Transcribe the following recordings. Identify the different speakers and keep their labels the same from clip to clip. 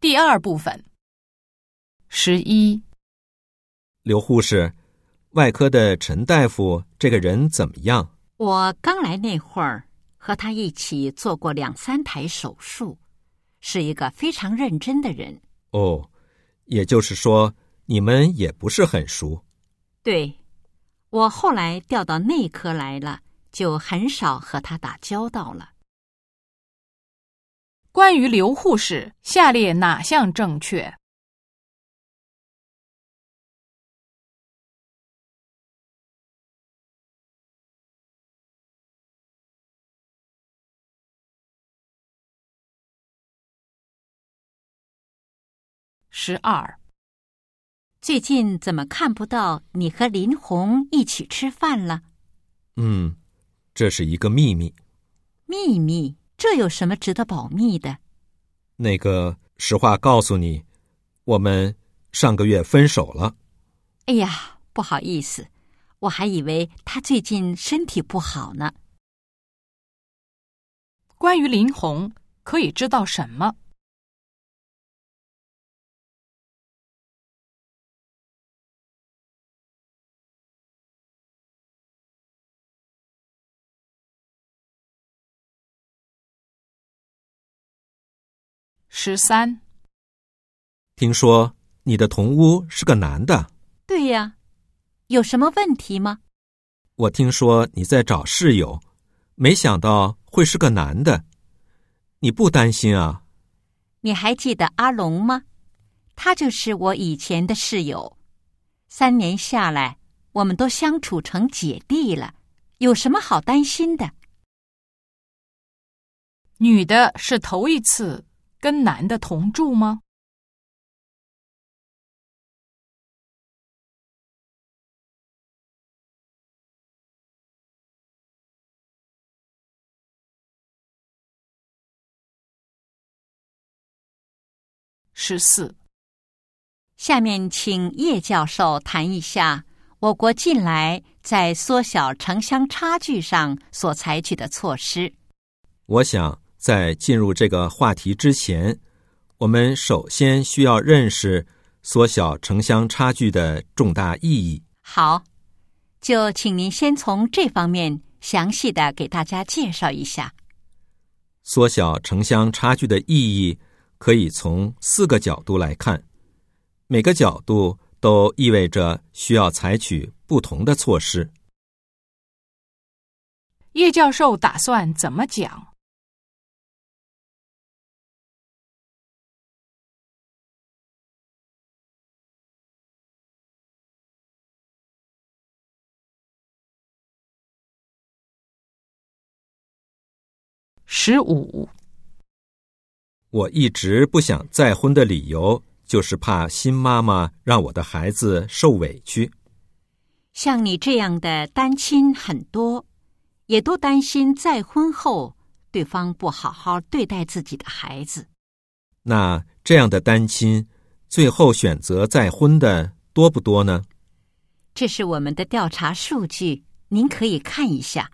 Speaker 1: 第二部分。十一，
Speaker 2: 刘护士，外科的陈大夫这个人怎么样？
Speaker 3: 我刚来那会儿，和他一起做过两三台手术，是一个非常认真的人。
Speaker 2: 哦，也就是说你们也不是很熟。
Speaker 3: 对，我后来调到内科来了，就很少和他打交道了。
Speaker 1: 关于刘护士，下列哪项正确？十二，
Speaker 3: 最近怎么看不到你和林红一起吃饭了？
Speaker 2: 嗯，这是一个秘密。
Speaker 3: 秘密？这有什么值得保密的？
Speaker 2: 那个，实话告诉你，我们上个月分手了。
Speaker 3: 哎呀，不好意思，我还以为他最近身体不好呢。
Speaker 1: 关于林红，可以知道什么？十三，
Speaker 2: 听说你的同屋是个男的。
Speaker 3: 对呀，有什么问题吗？
Speaker 2: 我听说你在找室友，没想到会是个男的。你不担心啊？
Speaker 3: 你还记得阿龙吗？他就是我以前的室友。三年下来，我们都相处成姐弟了，有什么好担心的？
Speaker 1: 女的是头一次。跟男的同住吗？十四。
Speaker 3: 下面请叶教授谈一下我国近来在缩小城乡差距上所采取的措施。
Speaker 2: 我想。在进入这个话题之前，我们首先需要认识缩小城乡差距的重大意义。
Speaker 3: 好，就请您先从这方面详细的给大家介绍一下。
Speaker 2: 缩小城乡差距的意义可以从四个角度来看，每个角度都意味着需要采取不同的措施。
Speaker 1: 叶教授打算怎么讲？十五，
Speaker 2: 我一直不想再婚的理由，就是怕新妈妈让我的孩子受委屈。
Speaker 3: 像你这样的单亲很多，也都担心再婚后对方不好好对待自己的孩子。
Speaker 2: 那这样的单亲，最后选择再婚的多不多呢？
Speaker 3: 这是我们的调查数据，您可以看一下。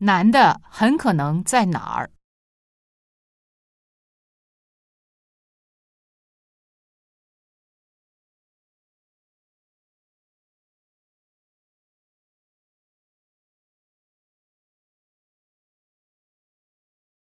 Speaker 1: 男的很可能在哪儿？